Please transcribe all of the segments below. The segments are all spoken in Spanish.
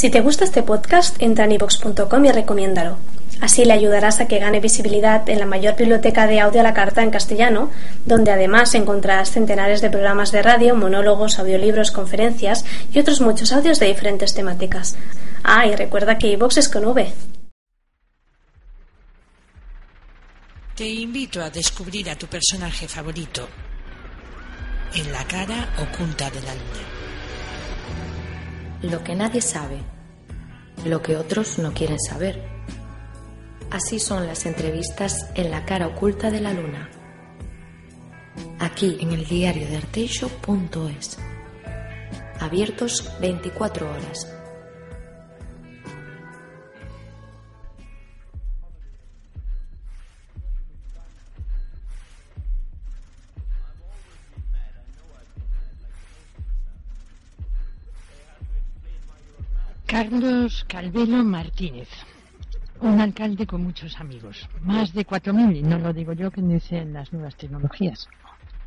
Si te gusta este podcast, entra en ivox.com y recomiéndalo. Así le ayudarás a que gane visibilidad en la mayor biblioteca de audio a la carta en castellano, donde además encontrarás centenares de programas de radio, monólogos, audiolibros, conferencias y otros muchos audios de diferentes temáticas. Ah, y recuerda que iVox es con V. Te invito a descubrir a tu personaje favorito en la cara oculta de la luna. Lo que nadie sabe, lo que otros no quieren saber Así son las entrevistas en la cara oculta de la luna. Aquí en el diario de arteixo.es. Abiertos 24 horas. Carlos Calvelo Martínez. Un alcalde con muchos amigos, más de 4.000, y no lo digo yo que dicen las nuevas tecnologías.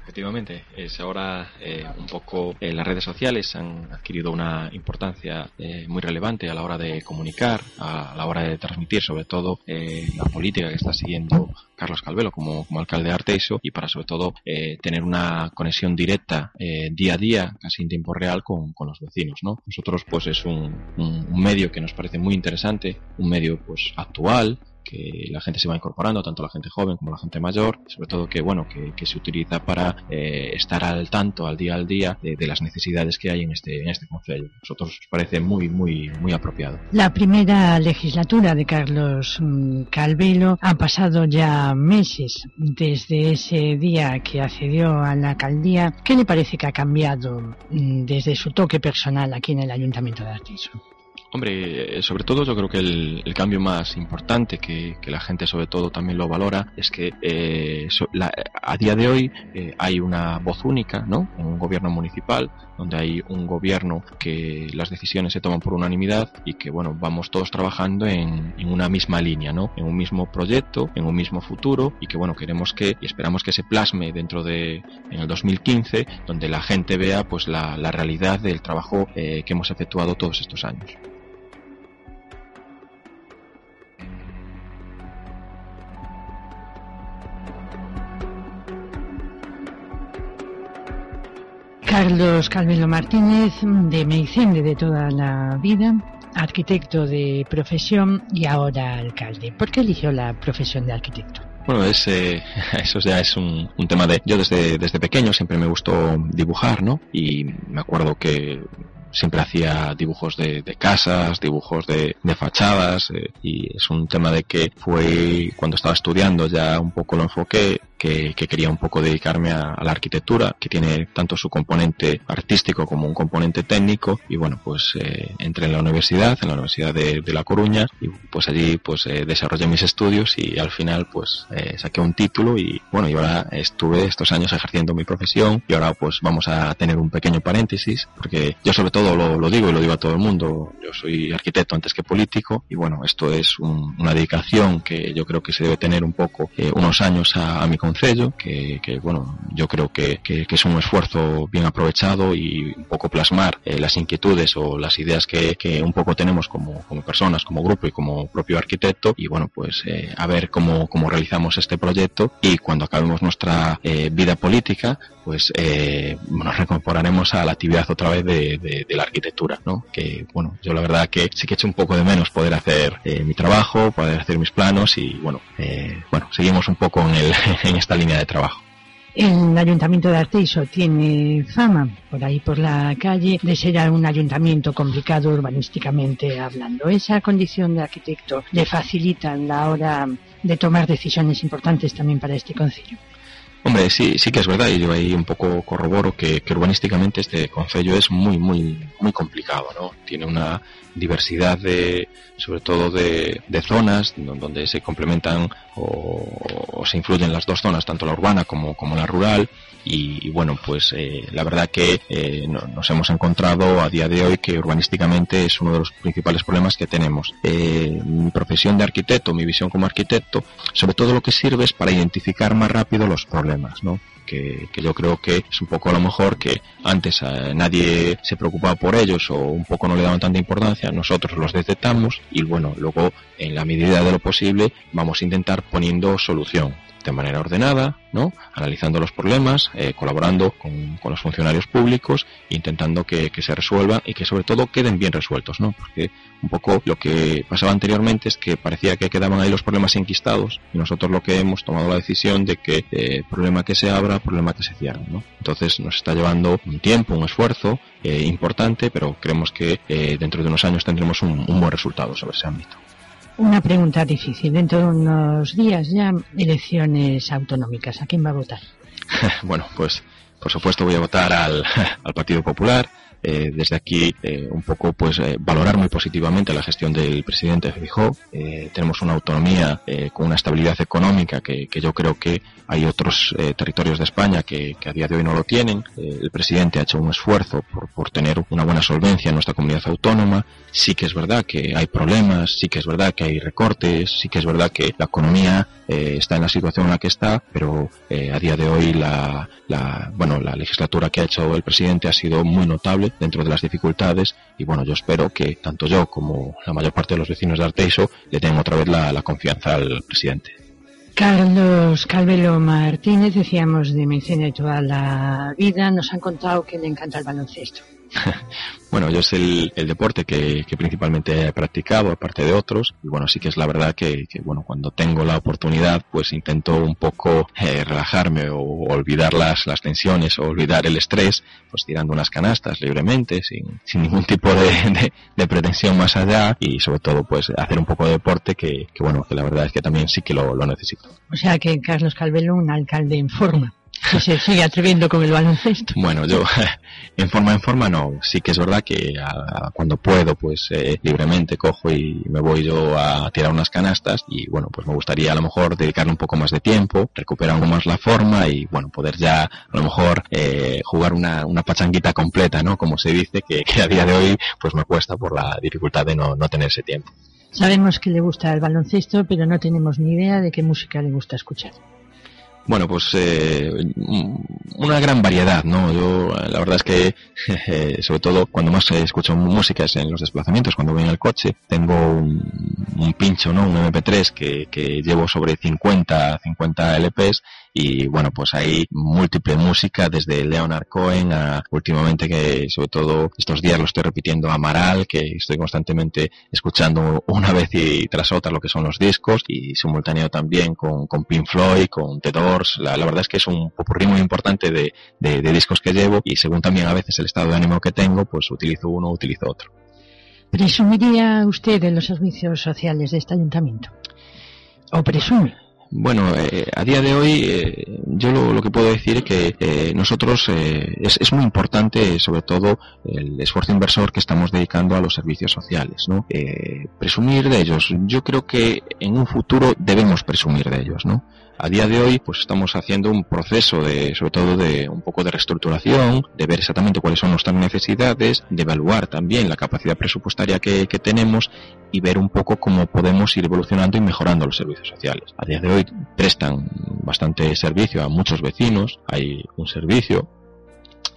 Efectivamente, es ahora eh, un poco eh, las redes sociales han adquirido una importancia eh, muy relevante a la hora de comunicar, a, la hora de transmitir, sobre todo la política que está siguiendo Carlos Calvelo como, alcalde de Arteiso y para sobre todo tener una conexión directa día a día, casi en tiempo real, con, los vecinos. ¿no? Nosotros, pues, es un, un medio que nos parece muy interesante, un medio, pues, actual, que la gente se va incorporando, tanto la gente joven como la gente mayor, sobre todo que bueno que, se utiliza para eh, estar al tanto, al día al día de, las necesidades que hay en este en este concello. Nosotros nos parece muy muy muy apropiado. La primera legislatura de Carlos mm, Calvelo ha pasado ya meses desde ese día que accedió a la alcaldía. ¿Qué le parece que ha cambiado mm, desde su toque personal aquí en el Ayuntamiento de Artiso? Hombre, eh, sobre todo yo creo que el, cambio más importante que, la gente sobre todo también lo valora es que eh, a día de hoy eh, hay una voz única, ¿no? En un gobierno municipal donde hay un gobierno que las decisiones se toman por unanimidad y que bueno vamos todos trabajando en, una misma línea, ¿no? En un mismo proyecto, en un mismo futuro y que bueno queremos que y esperamos que se plasme dentro de en el 2015 donde la gente vea pues la, realidad del trabajo que hemos efectuado todos estos años. Carlos Calvelo Martínez, de Meicende de toda la vida, arquitecto de profesión y ahora alcalde. ¿Por qué eligió la profesión de arquitecto? Bueno, es, eh, eso ya es un, tema de... Yo desde, desde pequeño siempre me gustó dibujar, ¿no? Y me acuerdo que siempre hacía dibujos de, casas, dibujos de, fachadas eh, y es un tema de que fue cuando estaba estudiando ya un poco lo enfoqué que, quería un poco dedicarme a, la arquitectura que tiene tanto su componente artístico como un componente técnico y bueno pues eh, entré en la universidad en la universidad de, La Coruña y pues allí pues eh, desarrollé mis estudios y al final pues saqué un título y bueno y ahora estuve estos años ejerciendo mi profesión y ahora pues vamos a tener un pequeño paréntesis porque yo sobre todo lo, digo y lo digo a todo el mundo. Yo soy arquitecto antes que político y bueno, esto es una dedicación que yo creo que se debe tener un poco eh, unos años a, mi concello, que, bueno, yo creo que, es un esfuerzo bien aprovechado y un poco plasmar eh, las inquietudes o las ideas que, un poco tenemos como, como, personas, como grupo y como propio arquitecto y bueno, pues eh, a ver cómo, cómo realizamos este proyecto y cuando acabemos nuestra vida política, pues nos reincorporaremos a la actividad otra vez de, de, la arquitectura, ¿no? Que, bueno, yo la verdad que sí que echo un poco de menos poder hacer eh, mi trabajo, poder hacer mis planos y, bueno, eh, bueno, seguimos un poco en, el, en esta línea de trabajo. El ayuntamiento de Arteiso tiene fama, por ahí por la calle, de ser un ayuntamiento complicado urbanísticamente hablando. Esa condición de arquitecto le facilita la hora de tomar decisiones importantes también para este concilio. Hombre, sí, sí que es verdad, y yo ahí un poco corroboro que, que urbanísticamente este concello es muy, muy, muy complicado, ¿no? Tiene una diversidad de, sobre todo de, de zonas donde se complementan o, se influyen las dos zonas, tanto la urbana como, como la rural, y, bueno, pues eh, la verdad que eh, nos hemos encontrado a día de hoy que urbanísticamente es uno de los principales problemas que tenemos. Eh, mi profesión de arquitecto, mi visión como arquitecto, sobre todo lo que sirve es para identificar más rápido los problemas ¿no? Que, yo creo que es un poco a lo mejor que antes eh, nadie se preocupaba por ellos o un poco no le daban tanta importancia, nosotros los detectamos y bueno, luego en la medida de lo posible vamos a intentar poniendo solución de manera ordenada, ¿no? analizando los problemas, eh, colaborando con, los funcionarios públicos, intentando que, se resuelvan y que sobre todo queden bien resueltos, ¿no? porque un poco lo que pasaba anteriormente es que parecía que quedaban ahí los problemas enquistados y nosotros lo que hemos tomado la decisión de que eh, problema que se abra, problema que se cierre. ¿no? Entonces nos está llevando un tiempo, un esfuerzo eh, importante, pero creemos que dentro de unos años tendremos un buen resultado sobre ese ámbito. Una pregunta difícil. Dentro de unos días ya elecciones autonómicas. ¿A quién va a votar? bueno, pues por supuesto voy a votar al, al Partido Popular. Eh, desde aquí eh, un poco pues eh, valorar muy positivamente la gestión del presidente Fijó. tenemos una autonomía con una estabilidad económica que, yo creo que hay otros territorios de España que, a día de hoy no lo tienen. el presidente ha hecho un esfuerzo por, por tener una buena solvencia en nuestra comunidad autónoma. Sí que es verdad que hay problemas, sí que es verdad que hay recortes, sí que es verdad que la economía está en la situación en la que está, pero a día de hoy la, la, bueno, la legislatura que ha hecho el presidente ha sido muy notable dentro de las dificultades y bueno, yo espero que tanto yo como la mayor parte de los vecinos de Arteiso le den otra vez la, confianza al presidente. Carlos Calvelo Martínez, decíamos de medicina de toda la vida, nos han contado que le encanta el baloncesto. bueno, yo es el, deporte que, principalmente he practicado, aparte de otros, y bueno, sí que es la verdad que, bueno, cuando tengo la oportunidad, pues intento un poco eh, relajarme o olvidar las, las tensiones o olvidar el estrés, pues tirando unas canastas libremente, sin, sin ningún tipo de, de, pretensión más allá, y sobre todo, pues hacer un poco de deporte que, bueno, que la verdad es que también sí que lo, lo necesito. O sea que Carlos Calvelo, un alcalde en forma que se sigue atreviendo con el baloncesto. Bueno, yo en forma en forma no. Sí que es verdad que cuando puedo, pues eh, libremente cojo y me voy yo a tirar unas canastas y bueno, pues me gustaría a lo mejor dedicarle un poco más de tiempo, recuperar un poco más la forma y bueno, poder ya a lo mejor eh, jugar una, una pachanguita completa, ¿no? Como se dice, que, a día de hoy pues me cuesta por la dificultad de no, no tener ese tiempo. Sabemos que le gusta el baloncesto, pero no tenemos ni idea de qué música le gusta escuchar. Bueno, pues eh, una gran variedad, ¿no? Yo, la verdad es que, sobre todo cuando más escucho música es en los desplazamientos, cuando voy en el coche, tengo un, pincho, ¿no? Un MP3 que, que llevo sobre 50, 50 LPs y bueno, pues hay múltiple música desde Leonard Cohen a últimamente que sobre todo estos días lo estoy repitiendo Amaral, que estoy constantemente escuchando una vez y tras otra lo que son los discos y simultáneo también con, con Pink Floyd, con The Doors. La, verdad es que es un popurrí muy importante de, de, de discos que llevo y según también a veces el estado de ánimo que tengo, pues utilizo uno, utilizo otro. ¿Presumiría usted de los servicios sociales de este ayuntamiento? ¿O presume? Bueno, eh, a día de hoy eh, yo lo, que puedo decir es que eh, nosotros es, es, muy importante sobre todo el esfuerzo inversor que estamos dedicando a los servicios sociales, ¿no? presumir de ellos, yo creo que en un futuro debemos presumir de ellos, ¿no? A día de hoy, pues estamos haciendo un proceso de, sobre todo de un poco de reestructuración, de ver exactamente cuáles son nuestras necesidades, de evaluar también la capacidad presupuestaria que, que tenemos y ver un poco cómo podemos ir evolucionando y mejorando los servicios sociales. A día de hoy prestan bastante servicio a muchos vecinos, hay un servicio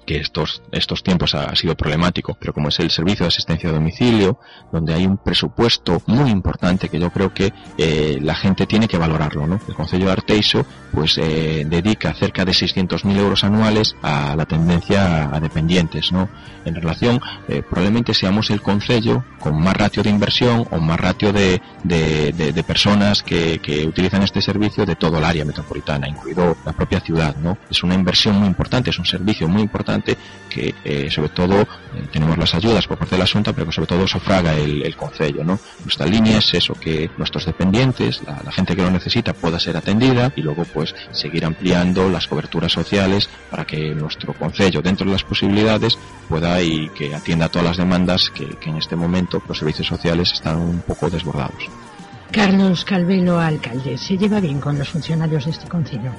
que estos, estos tiempos ha, sido problemático, pero como es el servicio de asistencia a domicilio, donde hay un presupuesto muy importante que yo creo que eh, la gente tiene que valorarlo, ¿no? El Consejo de Arteiso pues eh, dedica cerca de 600.000 euros anuales a la tendencia a, dependientes, ¿no? En relación, eh, probablemente seamos el Consejo con más ratio de inversión o más ratio de, de, de, personas que, que, utilizan este servicio de todo el área metropolitana, incluido la propia ciudad, ¿no? Es una inversión muy importante, es un servicio muy importante que eh, sobre todo eh, tenemos las ayudas por parte de la Junta, pero que sobre todo sufraga el, el Concello, ¿no? Nuestra línea es eso, que nuestros dependientes, la, gente que lo necesita pueda ser atendida y luego pues seguir ampliando las coberturas sociales para que nuestro Concello, dentro de las posibilidades, pueda y que atienda todas las demandas que, que en este momento los servicios sociales están un poco desbordados. Carlos Calvelo, alcalde, ¿se lleva bien con los funcionarios de este Concello?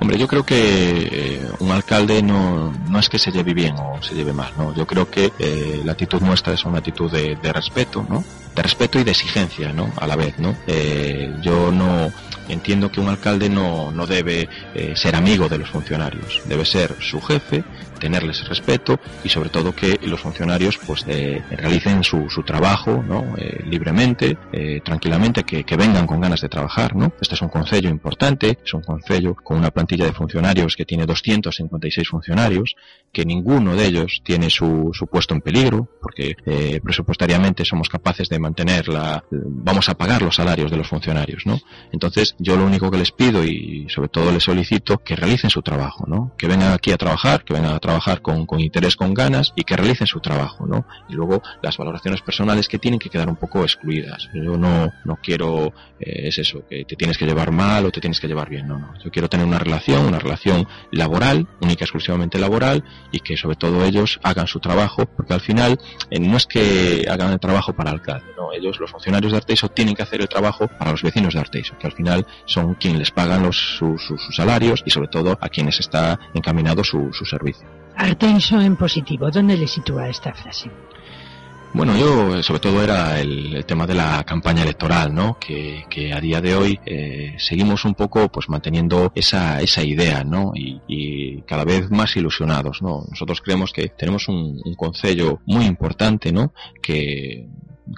Hombre, yo creo que eh, un alcalde no, no es que se lleve bien o se lleve mal, ¿no? Yo creo que eh, la actitud nuestra es una actitud de, de respeto, ¿no? de respeto y de exigencia, ¿no? A la vez, ¿no? Eh, yo no entiendo que un alcalde no, no debe eh, ser amigo de los funcionarios, debe ser su jefe tenerles respeto y sobre todo que los funcionarios pues eh, realicen su, trabajo ¿no? Eh, libremente, eh, tranquilamente, que, vengan con ganas de trabajar. ¿no? Este es un concello importante, es un concello con una plantilla de funcionarios que tiene 256 funcionarios, que ninguno de ellos tiene su, su puesto en peligro, porque presupuestariamente somos capaces de mantener la, vamos a pagar los salarios de los funcionarios. ¿no? Entonces yo lo único que les pido y sobre todo les solicito que realicen su trabajo, ¿no? que vengan aquí a trabajar, que vengan a trabajar con, interés, con ganas y que realicen su trabajo, ¿no? Y luego las valoraciones personales que tienen que quedar un poco excluidas. Yo no, no quiero, eh, es eso, que te tienes que llevar mal o te tienes que llevar bien, no, no. Yo quiero tener una relación, una relación laboral, única exclusivamente laboral y que sobre todo ellos hagan su trabajo, porque al final eh, no es que hagan el trabajo para alcalde, no. Ellos, los funcionarios de Arteiso, tienen que hacer el trabajo para los vecinos de Arteiso, que al final son quienes les pagan los, sus, salarios y sobre todo a quienes está encaminado su servicio. Artenso en positivo, ¿dónde le sitúa esta frase? Bueno, yo sobre todo era el, tema de la campaña electoral, ¿no? Que, a día de hoy eh, seguimos un poco pues manteniendo esa, esa idea, ¿no? Y, y, cada vez más ilusionados, ¿no? Nosotros creemos que tenemos un, un concello muy importante, ¿no? Que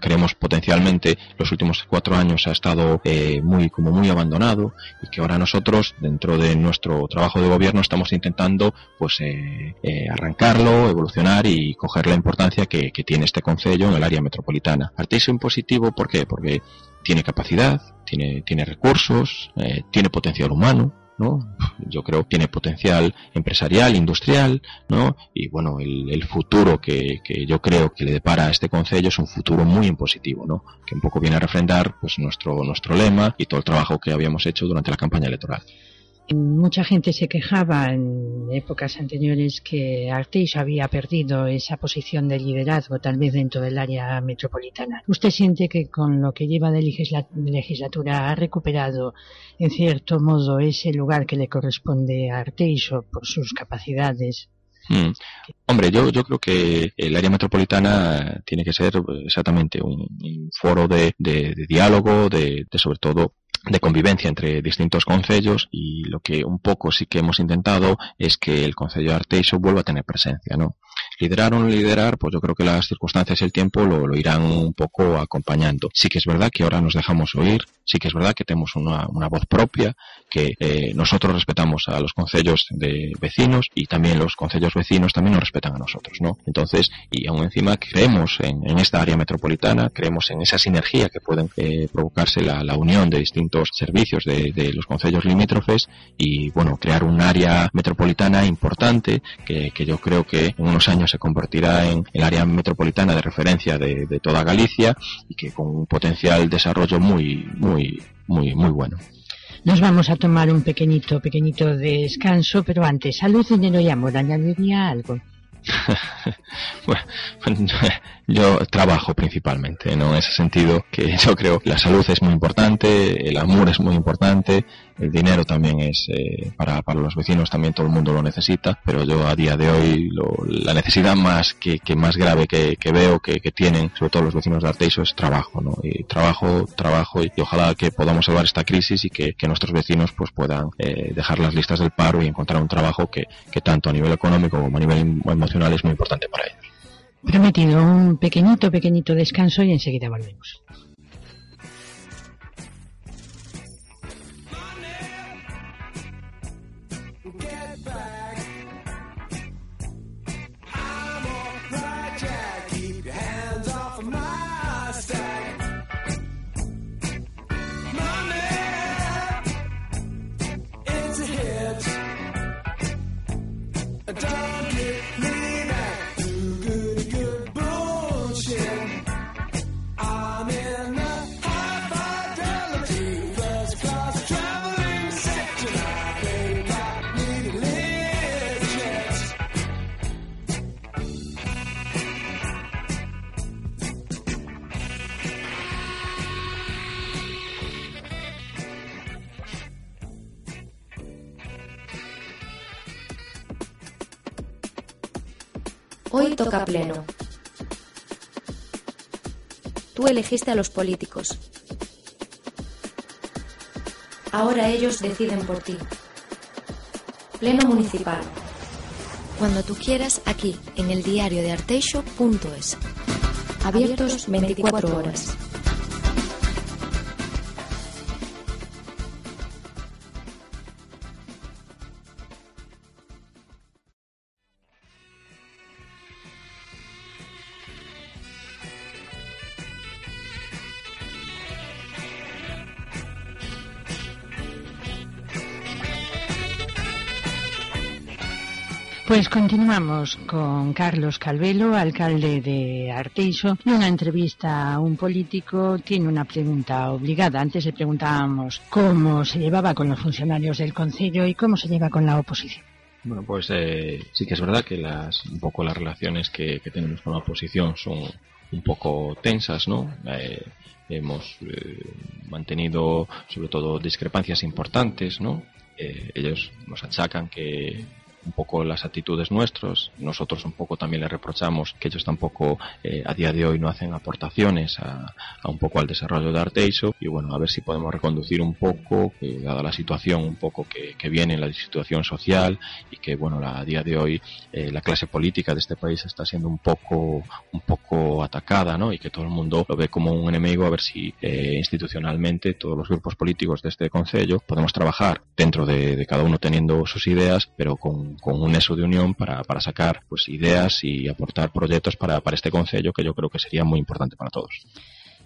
creemos potencialmente los últimos cuatro años ha estado eh, muy como muy abandonado y que ahora nosotros dentro de nuestro trabajo de gobierno estamos intentando pues eh, eh, arrancarlo evolucionar y coger la importancia que, tiene este concello en el área metropolitana Arteiso en positivo ¿por qué? porque tiene capacidad tiene tiene recursos eh, tiene potencial humano ¿no? Yo creo que tiene potencial empresarial, industrial, ¿no? Y bueno, el, el futuro que, que, yo creo que le depara a este concello es un futuro muy impositivo, ¿no? Que un poco viene a refrendar pues nuestro, nuestro lema y todo el trabajo que habíamos hecho durante la campaña electoral. Mucha gente se quejaba en épocas anteriores que Arteiso había perdido esa posición de liderazgo, tal vez dentro del área metropolitana. ¿Usted siente que con lo que lleva de legislatura ha recuperado, en cierto modo, ese lugar que le corresponde a Arteiso por sus capacidades? Mm. Hombre, yo, yo creo que el área metropolitana tiene que ser exactamente un, foro de, diálogo, de sobre todo de convivencia entre distintos concellos y lo que un poco sí que hemos intentado es que el concello de Arteiso vuelva a tener presencia, ¿no? Liderar o no liderar, pues yo creo que las circunstancias y el tiempo lo, lo, irán un poco acompañando. Sí que es verdad que ahora nos dejamos oír, sí que es verdad que tenemos una, una voz propia, que eh, nosotros respetamos a los concellos de vecinos y también los concellos vecinos también nos respetan a nosotros, ¿no? Entonces, y aún encima creemos en, en esta área metropolitana, creemos en esa sinergia que pueden eh, provocarse la, la unión de distintos servicios de, de los concellos limítrofes y, bueno, crear un área metropolitana importante que, que yo creo que en unos años se convertirá en el área metropolitana de referencia de, de toda Galicia y que con un potencial desarrollo muy, muy, muy, muy bueno. Nos vamos a tomar un pequeñito, pequeñito descanso, pero antes, salud, dinero y amor, ¿añadiría algo? bueno, yo trabajo principalmente, ¿no? En ese sentido, que yo creo que la salud es muy importante, el amor es muy importante, el dinero también es eh, para, para los vecinos también todo el mundo lo necesita pero yo a día de hoy lo, la necesidad más que, que más grave que, que veo que, que, tienen sobre todo los vecinos de Arteiso es trabajo ¿no? y trabajo trabajo y, ojalá que podamos salvar esta crisis y que, que nuestros vecinos pues puedan eh, dejar las listas del paro y encontrar un trabajo que, que tanto a nivel económico como a nivel emocional es muy importante para ellos prometido un pequeñito pequeñito descanso y enseguida volvemos toca pleno. Tú elegiste a los políticos. Ahora ellos deciden por ti. Pleno municipal. Cuando tú quieras, aquí, en el diario de arteixo.es. Abiertos 24 horas. Pues continuamos con Carlos Calvelo, alcalde de Arteixo, y una entrevista a un político tiene una pregunta obligada. Antes le preguntábamos cómo se llevaba con los funcionarios del Consejo y cómo se lleva con la oposición. Bueno, pues eh, sí que es verdad que las un poco las relaciones que, tenemos con la oposición son un poco tensas, ¿no? Eh, hemos eh, mantenido sobre todo discrepancias importantes, ¿no? ellos nos achacan que un poco las actitudes nuestros. Nosotros un poco también le reprochamos que ellos tampoco eh, a día de hoy no hacen aportaciones a, un poco al desarrollo de Arteiso y bueno, a ver si podemos reconducir un poco, dada la situación un poco que, que, viene, la situación social y que bueno, a día de hoy eh, la clase política de este país está siendo un poco, un poco atacada, ¿no? Y que todo el mundo lo ve como un enemigo, a ver si eh, institucionalmente todos los grupos políticos de este Consejo podemos trabajar dentro de, de cada uno teniendo sus ideas, pero con con un eso de unión para, para sacar pues ideas y aportar proyectos para, para este concello que yo creo que sería muy importante para todos.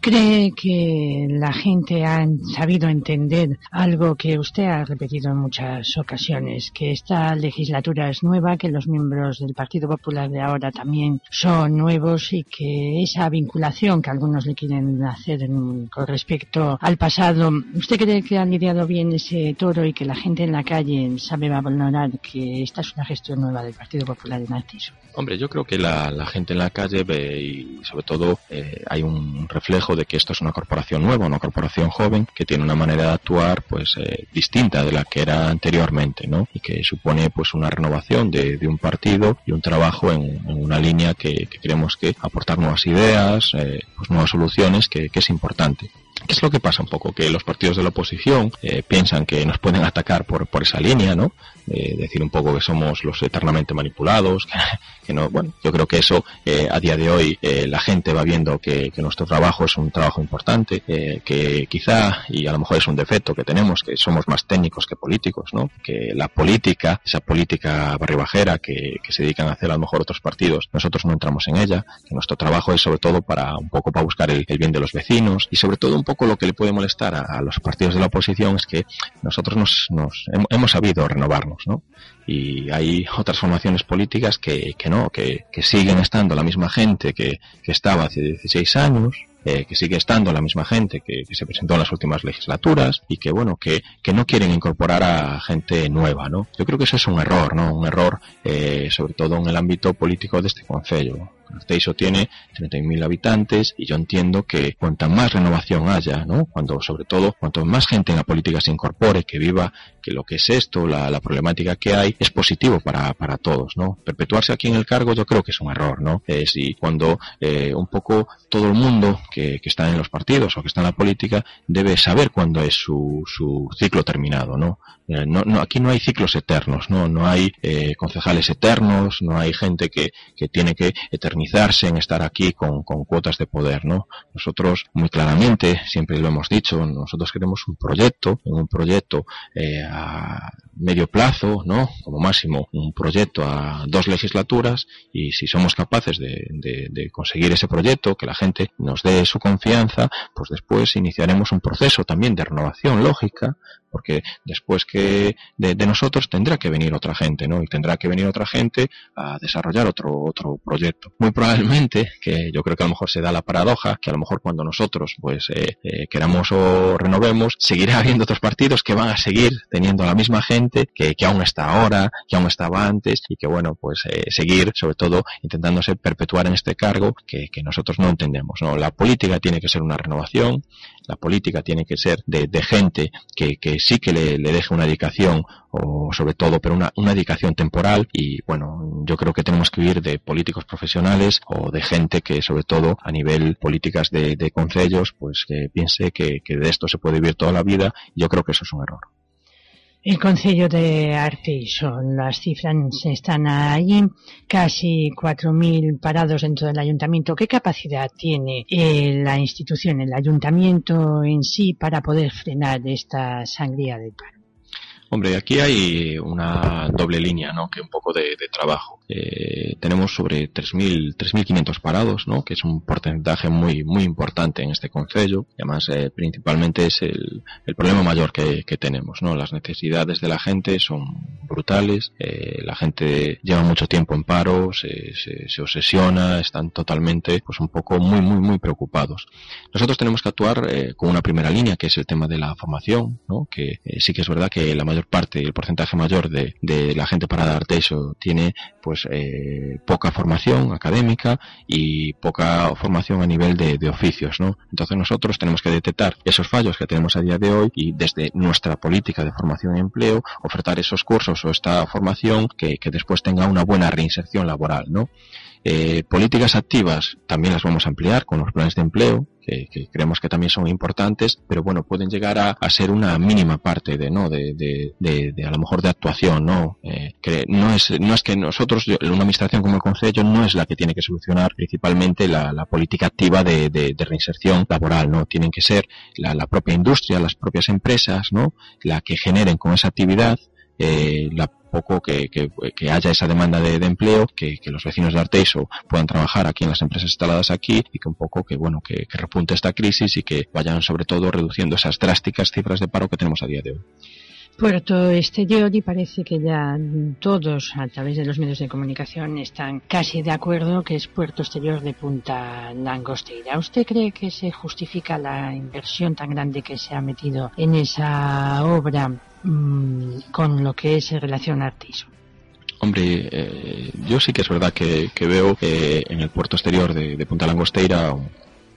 ¿Cree que la gente ha sabido entender algo que usted ha repetido en muchas ocasiones, que esta legislatura es nueva, que los miembros del Partido Popular de ahora también son nuevos y que esa vinculación que algunos le quieren hacer con respecto al pasado, ¿usted cree que han lidiado bien ese toro y que la gente en la calle sabe valorar que esta es una gestión nueva del Partido Popular de Narciso? Hombre, yo creo que la, gente en la calle ve y sobre todo eh, hay un reflejo de que esto es una corporación nueva, una corporación joven que tiene una manera de actuar pues eh, distinta de la que era anteriormente, ¿no? Y que supone pues una renovación de, un partido y un trabajo en, una línea que, creemos que aportar nuevas ideas, eh, pues nuevas soluciones, que, es importante. ¿Qué es lo que pasa un poco? Que los partidos de la oposición eh, piensan que nos pueden atacar por, por esa línea, ¿no? decir un poco que somos los eternamente manipulados, que, no, bueno, yo creo que eso eh, a día de hoy eh, la gente va viendo que, que, nuestro trabajo es un trabajo importante, eh, que quizá, y a lo mejor es un defecto que tenemos, que somos más técnicos que políticos, ¿no? Que la política, esa política barribajera que, que se dedican a hacer a lo mejor otros partidos, nosotros no entramos en ella, que nuestro trabajo es sobre todo para un poco para buscar el, bien de los vecinos y sobre todo un poco lo que le puede molestar a, los partidos de la oposición es que nosotros nos, nos hemos sabido renovarnos y hay otras formaciones políticas que, que no, que, siguen estando la misma gente que, que estaba hace 16 años, eh, que sigue estando la misma gente que, que, se presentó en las últimas legislaturas y que bueno que, que, no quieren incorporar a gente nueva no yo creo que eso es un error no un error eh, sobre todo en el ámbito político de este concello Arteiso tiene 30.000 habitantes y yo entiendo que cuanta más renovación haya, ¿no? Cuando, sobre todo, cuanto más gente en la política se incorpore, que viva, que lo que es esto, la, la problemática que hay, es positivo para, para todos, ¿no? Perpetuarse aquí en el cargo yo creo que es un error, ¿no? Es y cuando eh, un poco todo el mundo que, que está en los partidos o que está en la política debe saber cuándo es su, su ciclo terminado, ¿no? Eh, no, no, aquí no hay ciclos eternos, no, no hay eh, concejales eternos, no hay gente que, que tiene que eternizarse en estar aquí con, con, cuotas de poder, ¿no? Nosotros muy claramente, siempre lo hemos dicho, nosotros queremos un proyecto, un proyecto eh, a medio plazo, ¿no? Como máximo un proyecto a dos legislaturas y si somos capaces de, de, de conseguir ese proyecto, que la gente nos dé su confianza, pues después iniciaremos un proceso también de renovación lógica porque después que de, nosotros tendrá que venir otra gente, ¿no? Y tendrá que venir otra gente a desarrollar otro, otro proyecto. Muy probablemente, que yo creo que a lo mejor se da la paradoja, que a lo mejor cuando nosotros, pues, eh, eh, queramos o renovemos, seguirá habiendo otros partidos que van a seguir teniendo la misma gente que, que aún está ahora, que aún estaba antes, y que bueno, pues, eh, seguir, sobre todo, intentándose perpetuar en este cargo que, que nosotros no entendemos, ¿no? La política tiene que ser una renovación, la política tiene que ser de, gente que, que sí que le, le deje una una dedicación o sobre todo, pero una, una dedicación temporal y bueno, yo creo que tenemos que huir de políticos profesionales o de gente que sobre todo a nivel políticas de, de concellos pues que piense que, que de esto se puede vivir toda la vida yo creo que eso es un error. El Concello de son las cifras están ahí, casi 4.000 parados dentro del ayuntamiento. ¿Qué capacidad tiene eh, la institución, el ayuntamiento en sí, para poder frenar esta sangría del paro? Hombre, aquí hay una doble línea, ¿no? Que un poco de, trabajo. Eh, tenemos sobre 3.000, 3.500 parados, ¿no? Que es un porcentaje muy, muy importante en este concello. Además, eh, principalmente es el, el, problema mayor que, que, tenemos, ¿no? Las necesidades de la gente son brutales. Eh, la gente lleva mucho tiempo en paro, se, se, se, obsesiona, están totalmente, pues un poco muy, muy, muy preocupados. Nosotros tenemos que actuar eh, con una primera línea, que es el tema de la formación, ¿no? Que eh, sí que es verdad que la mayor parte, el porcentaje mayor de, de la gente para dar eso tiene pues eh, poca formación académica y poca formación a nivel de, de, oficios, ¿no? Entonces nosotros tenemos que detectar esos fallos que tenemos a día de hoy y desde nuestra política de formación y empleo ofertar esos cursos o esta formación que, que después tenga una buena reinserción laboral, ¿no? Eh, políticas activas también las vamos a ampliar con los planes de empleo, que, que creemos que también son importantes, pero bueno, pueden llegar a, a ser una mínima parte de, ¿no? De, de, de, de a lo mejor de actuación, ¿no? Eh, que no es, no es que nosotros, una administración como el Consejo, no es la que tiene que solucionar principalmente la, la política activa de, reinserción laboral, ¿no? Tienen que ser la, la propia industria, las propias empresas, ¿no? La que generen con esa actividad eh, la poco que, haya esa demanda de, empleo, que, los vecinos de Arteiso puedan trabajar aquí en las empresas instaladas aquí y que un poco que bueno que, que repunte esta crisis y que vayan sobre todo reduciendo esas drásticas cifras de paro que tenemos a día de hoy. Puerto Exterior y parece que ya todos a través de los medios de comunicación están casi de acuerdo que es Puerto Exterior de Punta Langosteira. ¿Usted cree que se justifica la inversión tan grande que se ha metido en esa obra mmm, con lo que es en relación a Artiso? Hombre, eh, yo sí que es verdad que, veo eh, en el puerto exterior de, de Punta Langosteira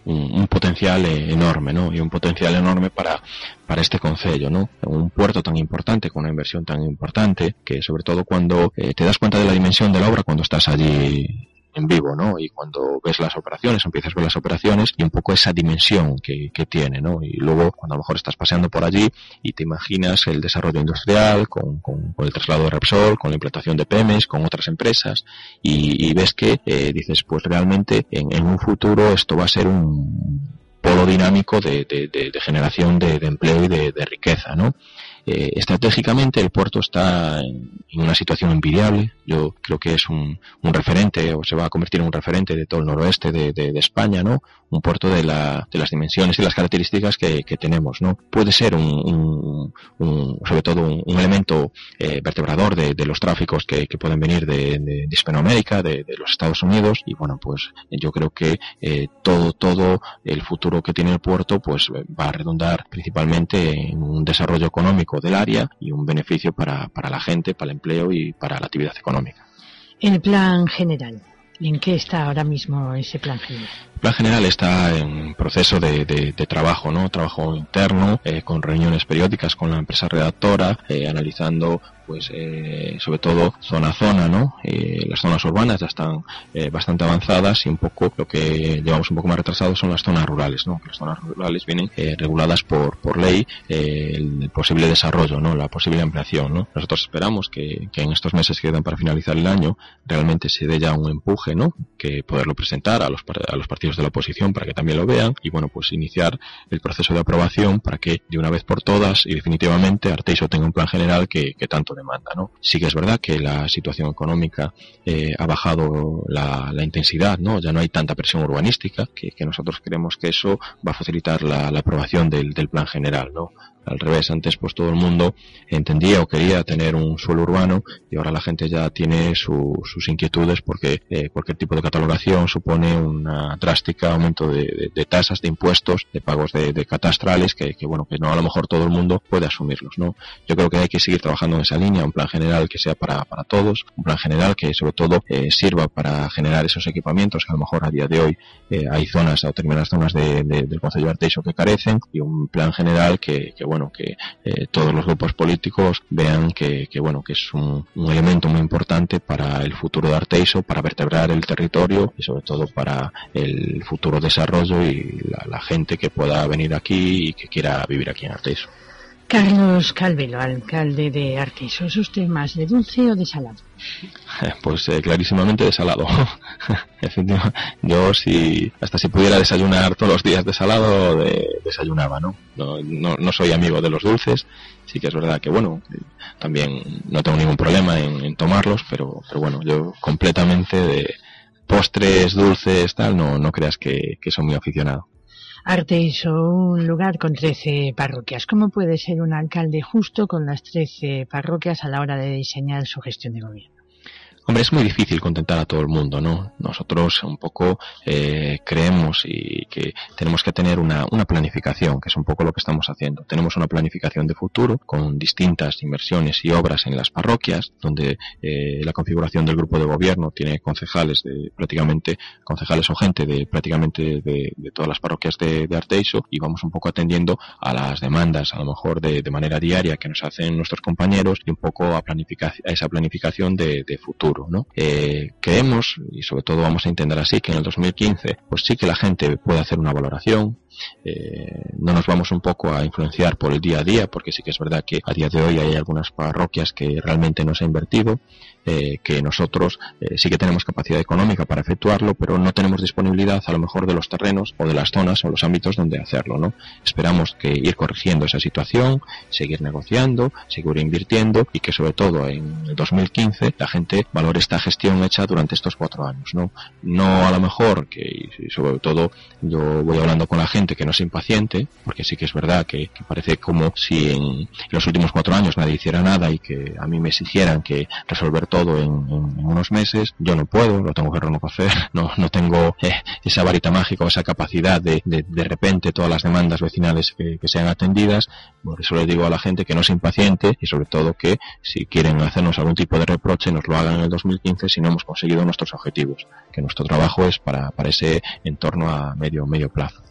un, potencial enorme, ¿no? Y un potencial enorme para, para este concello, ¿no? Un puerto tan importante, con una inversión tan importante, que sobre todo cuando eh, te das cuenta de la dimensión de la obra cuando estás allí en vivo, ¿no? Y cuando ves las operaciones, empiezas a ver las operaciones y un poco esa dimensión que, que tiene, ¿no? Y luego cuando a lo mejor estás paseando por allí y te imaginas el desarrollo industrial con, con, con el traslado de Repsol, con la implantación de PEMES, con otras empresas y, y ves que eh, dices, pues realmente en, en, un futuro esto va a ser un polo dinámico de, de, de, de generación de, empleo y de, riqueza, ¿no? Eh, estratégicamente el puerto está en, una situación envidiable. Yo creo que es un, un, referente o se va a convertir en un referente de todo el noroeste de, de, España, ¿no? Un puerto de, la, de las dimensiones y las características que, que tenemos, ¿no? Puede ser un, un sobre todo un, elemento eh, vertebrador de, los tráficos que, que, pueden venir de, Hispanoamérica, de, los Estados Unidos y bueno, pues yo creo que eh, todo todo el futuro que tiene el puerto pues va a redundar principalmente en un desarrollo económico del área y un beneficio para, para la gente, para el empleo y para la actividad económica. El plan general. ¿En qué está ahora mismo ese plan general? Plan general está en proceso de, trabajo, ¿no? Trabajo interno, eh, con reuniones periódicas con la empresa redactora, eh, analizando pues eh, sobre todo zona a zona, ¿no? Eh, las zonas urbanas ya están eh, bastante avanzadas y un poco lo que llevamos un poco más retrasado son las zonas rurales, ¿no? Las zonas rurales vienen reguladas por, por ley el posible desarrollo, ¿no? La posible ampliación, ¿no? Nosotros esperamos que, que en estos meses que quedan para finalizar el año realmente se dé ya un empuje, ¿no? Que poderlo presentar a los, a los partidos de la oposición para que también lo vean y bueno, pues iniciar el proceso de aprobación para que de una vez por todas y definitivamente Arteiso tenga un plan general que, que tanto demanda. ¿no? Sí que es verdad que la situación económica eh, ha bajado la, la, intensidad, ¿no? ya no hay tanta presión urbanística, que, que nosotros creemos que eso va a facilitar la, la aprobación del, del plan general. ¿no? al revés, antes pues todo el mundo entendía o quería tener un suelo urbano y ahora la gente ya tiene su, sus inquietudes porque eh, cualquier tipo de catalogación supone un drástica aumento de, tasas, de impuestos, de pagos de, catastrales que, bueno, que no a lo mejor todo el mundo puede asumirlos, ¿no? Yo creo que hay que seguir trabajando en esa línea, un plan general que sea para, para todos, un plan general que sobre todo eh, sirva para generar esos equipamientos que a lo mejor a día de hoy eh, hay zonas o determinadas zonas de, del Consejo de Arteixo que carecen y un plan general que, que bueno, que eh, todos los grupos políticos vean que, bueno, que es un, elemento muy importante para el futuro de Arteiso, para vertebrar el territorio y sobre todo para el futuro desarrollo y la, la gente que pueda venir aquí y que quiera vivir aquí en Arteiso. Carlos Calvelo, alcalde de Arteiso, ¿es usted más de dulce o de salado? Pues eh, clarísimamente de salado. Yo si hasta si pudiera desayunar todos los días de salado, desayunaba, ¿no? ¿no? No, soy amigo de los dulces. Sí que es verdad que, bueno, también no tengo ningún problema en, tomarlos, pero, pero bueno, yo completamente de postres, dulces, tal, no, no creas que, que soy muy aficionado. Arteiso, un lugar con 13 parroquias. ¿Cómo puede ser un alcalde justo con las 13 parroquias a la hora de diseñar su gestión de gobierno? Hombre, es muy difícil contentar a todo el mundo, ¿no? Nosotros un poco eh, creemos y que tenemos que tener una, una, planificación, que es un poco lo que estamos haciendo. Tenemos una planificación de futuro con distintas inversiones y obras en las parroquias, donde eh, la configuración del grupo de gobierno tiene concejales de prácticamente, concejales o gente de prácticamente de, de todas las parroquias de, de, Arteixo y vamos un poco atendiendo a las demandas, a lo mejor de, de manera diaria que nos hacen nuestros compañeros y un poco a, planificar, a esa planificación de, de Eh, creemos, y sobre todo vamos a entender así, que en el 2015, pues sí que la gente puede hacer una valoración, eh, no nos vamos un poco a influenciar por el día a día, porque sí que es verdad que a día de hoy hay algunas parroquias que realmente no se ha invertido, eh, que nosotros sí que tenemos capacidad económica para efectuarlo, pero no tenemos disponibilidad a lo mejor de los terrenos o de las zonas o los ámbitos donde hacerlo, ¿no? Esperamos que ir corrigiendo esa situación, seguir negociando, seguir invirtiendo y que sobre todo en el 2015 la gente valore esta gestión hecha durante estos cuatro años, ¿no? No a lo mejor que y sobre todo yo voy hablando con la gente que no es impaciente, porque sí que es verdad que, parece como si en los últimos cuatro años nadie hiciera nada y que a mí me exigieran que resolver todo en, unos meses. Yo no puedo, lo tengo que reconocer, no, no tengo eh, esa varita mágica o esa capacidad de, de, repente todas las demandas vecinales que, sean atendidas. Por eso le digo a la gente que no es impaciente y sobre todo que si quieren hacernos algún tipo de reproche nos lo hagan en el 2015 si no hemos conseguido nuestros objetivos, que nuestro trabajo es para, para ese entorno a medio, medio plazo.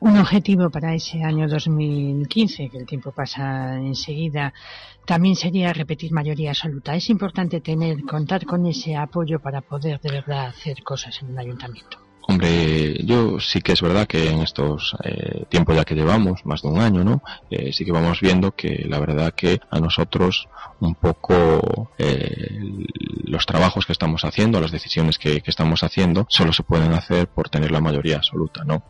Un objetivo para ese año 2015, que el tiempo pasa enseguida, también sería repetir mayoría absoluta. Es importante tener, contar con ese apoyo para poder de verdad hacer cosas en un ayuntamiento. Hombre, yo sí que es verdad que en estos eh, tiempos ya que llevamos, más de un año, ¿no? Eh, sí que vamos viendo que la verdad que a nosotros un poco eh, los trabajos que estamos haciendo, las decisiones que, estamos haciendo, solo se pueden hacer por tener la mayoría absoluta, ¿no?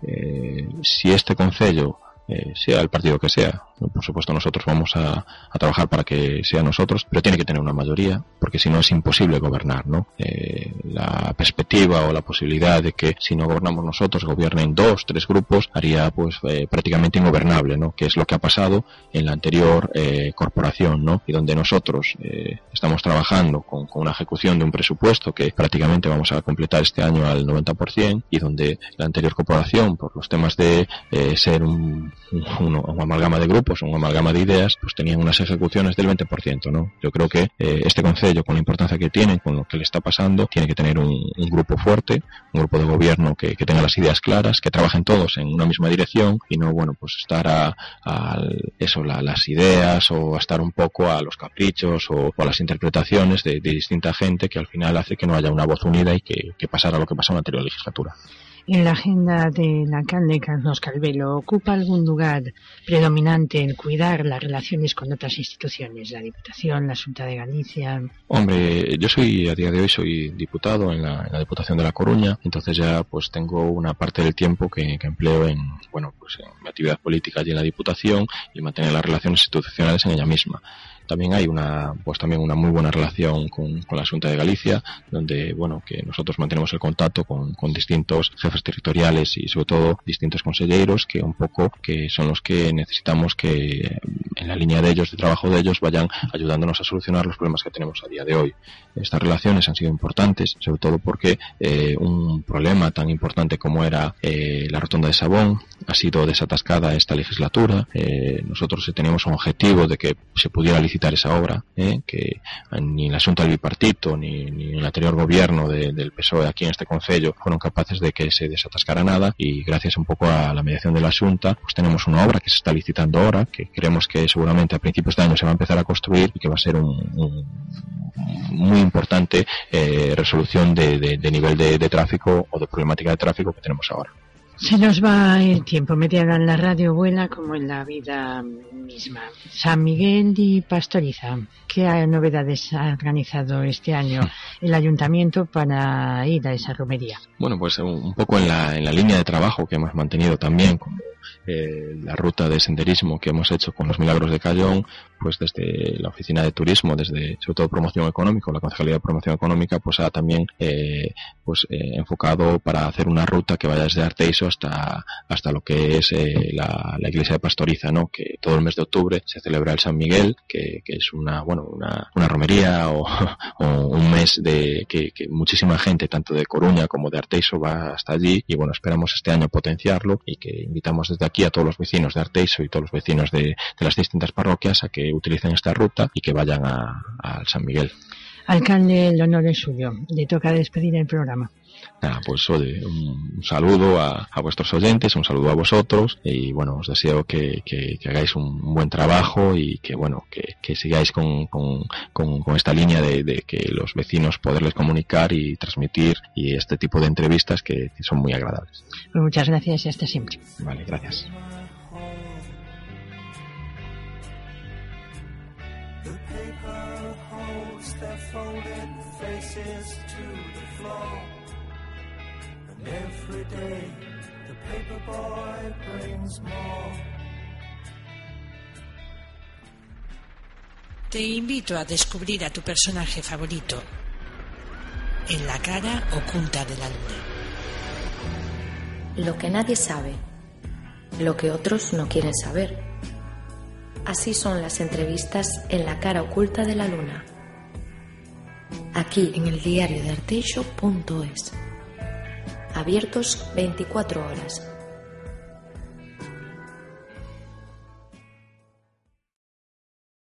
si este concello eh, sea el partido que sea. Por supuesto, nosotros vamos a, trabajar para que sea nosotros, pero tiene que tener una mayoría, porque si no es imposible gobernar, ¿no? Eh, la perspectiva o la posibilidad de que si no gobernamos nosotros gobiernen dos, tres grupos, haría pues eh, prácticamente ingobernable, ¿no? Que es lo que ha pasado en la anterior corporación, ¿no? Y donde nosotros estamos trabajando con, una ejecución de un presupuesto que prácticamente vamos a completar este año al 90% y donde la anterior corporación, por los temas de ser un un, un, amalgama de grupos, un amalgama de ideas, pues tenían unas ejecuciones del 20%, ¿no? Yo creo que eh, este Consejo, con la importancia que tiene, con lo que le está pasando, tiene que tener un, grupo fuerte, un grupo de gobierno que, tenga las ideas claras, que trabajen todos en una misma dirección y no, bueno, pues estar a, eso, las ideas o a estar un poco a los caprichos o, a las interpretaciones de, distinta gente que al final hace que no haya una voz unida y que, que pasara lo que pasó en la anterior legislatura en la agenda del alcalde Carlos Calvelo ocupa algún lugar predominante en cuidar las relaciones con otras instituciones, la Diputación, la Junta de Galicia. Hombre, yo soy a día de hoy soy diputado en la, Diputación de La Coruña, entonces ya pues tengo una parte del tiempo que, empleo en bueno pues en mi actividad política allí en la Diputación y mantener las relaciones institucionales en ella misma. También hay una, pues también una muy buena relación con, con la Junta de Galicia, donde, bueno, que nosotros mantenemos el contacto con, con distintos jefes territoriales y sobre todo distintos consejeros que un poco que son los que necesitamos que en la línea de ellos, de trabajo de ellos, vayan ayudándonos a solucionar los problemas que tenemos a día de hoy. Estas relaciones han sido importantes, sobre todo porque eh, un problema tan importante como era eh, la rotonda de Sabón, ha sido desatascada esta legislatura. Eh, nosotros teníamos un objetivo de que se pudiera licitar esa obra, eh, que ni la Junta del Bipartito ni, ni el anterior gobierno del PSOE aquí en este Concello fueron capaces de que se desatascara nada y gracias un poco a la mediación de la Junta pues tenemos una obra que se está licitando ahora, que creemos que seguramente a principios de año se va a empezar a construir y que va a ser un, muy importante eh, resolución de, nivel de tráfico o de problemática de tráfico que tenemos ahora. Se nos va el tiempo, media en la radio vuela como en la vida misma. San Miguel y Pastoriza, ¿qué novedades ha organizado este año el ayuntamiento para ir a esa romería? Bueno, pues un poco en la, en la línea de trabajo que hemos mantenido también, como eh, la ruta de senderismo que hemos hecho con los Milagros de Cayón, pues desde la oficina de turismo, desde sobre todo promoción económica, la Concejalía de Promoción Económica, pues ha también eh, pues eh, enfocado para hacer una ruta que vaya desde Arteiso hasta hasta lo que es eh, la, la, iglesia de Pastoriza, ¿no? Que todo el mes de octubre se celebra el San Miguel, que, que es una bueno una, una romería o, o, un mes de que, que, muchísima gente tanto de Coruña como de Arteiso va hasta allí y bueno esperamos este año potenciarlo y que invitamos desde aquí a todos los vecinos de Arteiso y todos los vecinos de, las distintas parroquias a que utilicen esta ruta y que vayan al San Miguel. Alcalde, el honor es suyo. Le toca despedir el programa. Nada, pues oye, un saludo a, a, vuestros oyentes, un saludo a vosotros y bueno, os deseo que, que, que hagáis un buen trabajo y que bueno, que, que sigáis con, con, con, con, esta línea de, de, que los vecinos poderles comunicar y transmitir y este tipo de entrevistas que, son muy agradables. Pues muchas gracias y hasta siempre. Vale, gracias. Every day the paper boy brings more. Te invito a descubrir a tu personaje favorito en la cara oculta de la luna. Lo que nadie sabe, lo que otros no quieren saber. Así son las entrevistas en la cara oculta de la luna. Aquí en el diario de arteixo.es abiertos 24 horas.